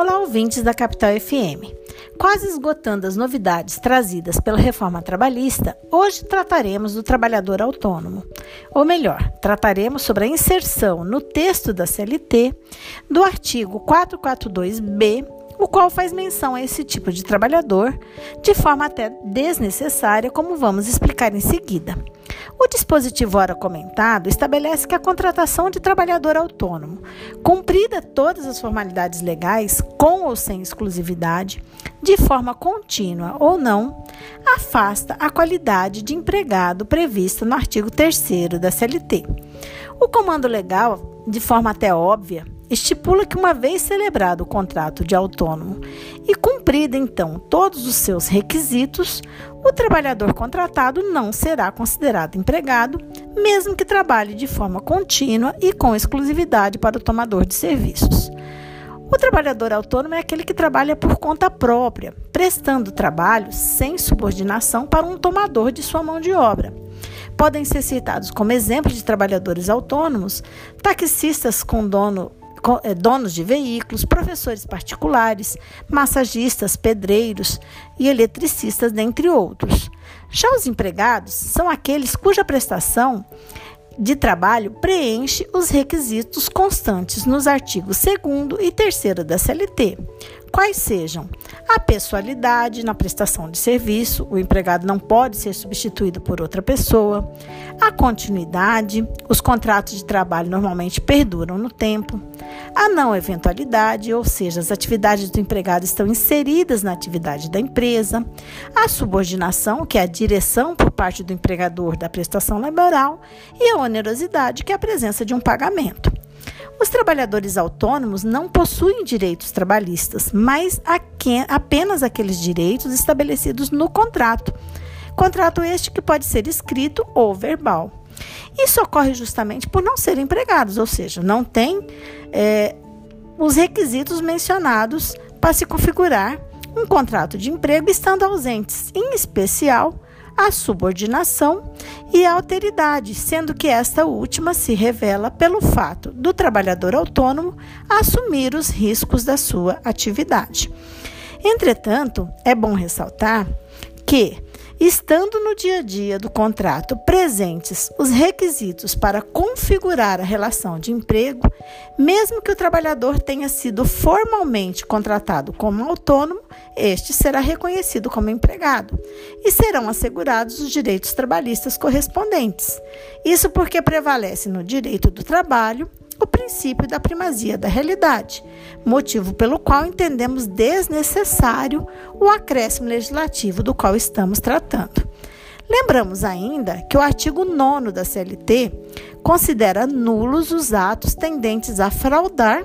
Olá, ouvintes da Capital FM. Quase esgotando as novidades trazidas pela reforma trabalhista, hoje trataremos do trabalhador autônomo. Ou melhor, trataremos sobre a inserção no texto da CLT do artigo 442b, o qual faz menção a esse tipo de trabalhador de forma até desnecessária, como vamos explicar em seguida. O dispositivo ora comentado estabelece que a contratação de trabalhador autônomo, cumprida todas as formalidades legais, com ou sem exclusividade, de forma contínua ou não, afasta a qualidade de empregado prevista no artigo 3 da CLT. O comando legal, de forma até óbvia, estipula que, uma vez celebrado o contrato de autônomo e cumprido então todos os seus requisitos, o trabalhador contratado não será considerado empregado, mesmo que trabalhe de forma contínua e com exclusividade para o tomador de serviços. O trabalhador autônomo é aquele que trabalha por conta própria, prestando trabalho sem subordinação para um tomador de sua mão de obra. Podem ser citados como exemplo de trabalhadores autônomos taxistas com dono donos de veículos, professores particulares, massagistas, pedreiros e eletricistas, dentre outros. Já os empregados são aqueles cuja prestação de trabalho preenche os requisitos constantes nos artigos 2 e 3 da CLT, quais sejam a pessoalidade na prestação de serviço, o empregado não pode ser substituído por outra pessoa, a continuidade, os contratos de trabalho normalmente perduram no tempo, a não eventualidade, ou seja, as atividades do empregado estão inseridas na atividade da empresa, a subordinação, que é a direção por parte do empregador da prestação laboral, e a onerosidade, que é a presença de um pagamento. Os trabalhadores autônomos não possuem direitos trabalhistas, mas apenas aqueles direitos estabelecidos no contrato. Contrato este que pode ser escrito ou verbal. Isso ocorre justamente por não serem empregados, ou seja, não tem é, os requisitos mencionados para se configurar um contrato de emprego estando ausentes, em especial a subordinação e a alteridade, sendo que esta última se revela pelo fato do trabalhador autônomo assumir os riscos da sua atividade. Entretanto, é bom ressaltar que Estando no dia a dia do contrato presentes os requisitos para configurar a relação de emprego, mesmo que o trabalhador tenha sido formalmente contratado como autônomo, este será reconhecido como empregado e serão assegurados os direitos trabalhistas correspondentes. Isso porque prevalece no direito do trabalho o princípio da primazia da realidade, motivo pelo qual entendemos desnecessário o acréscimo legislativo do qual estamos tratando. Lembramos ainda que o artigo 9 da CLT considera nulos os atos tendentes a fraudar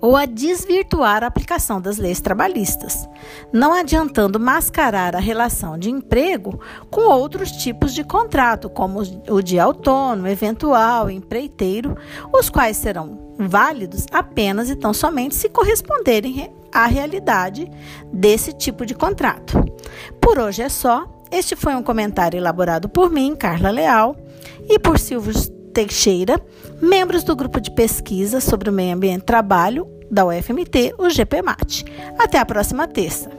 ou a desvirtuar a aplicação das leis trabalhistas, não adiantando mascarar a relação de emprego com outros tipos de contrato, como o de autônomo, eventual, empreiteiro, os quais serão válidos apenas e tão somente se corresponderem à realidade desse tipo de contrato. Por hoje é só. Este foi um comentário elaborado por mim, Carla Leal, e por Silvio Teixeira, membros do grupo de pesquisa sobre o meio ambiente e trabalho da UFMT, o GPMAT. Até a próxima terça.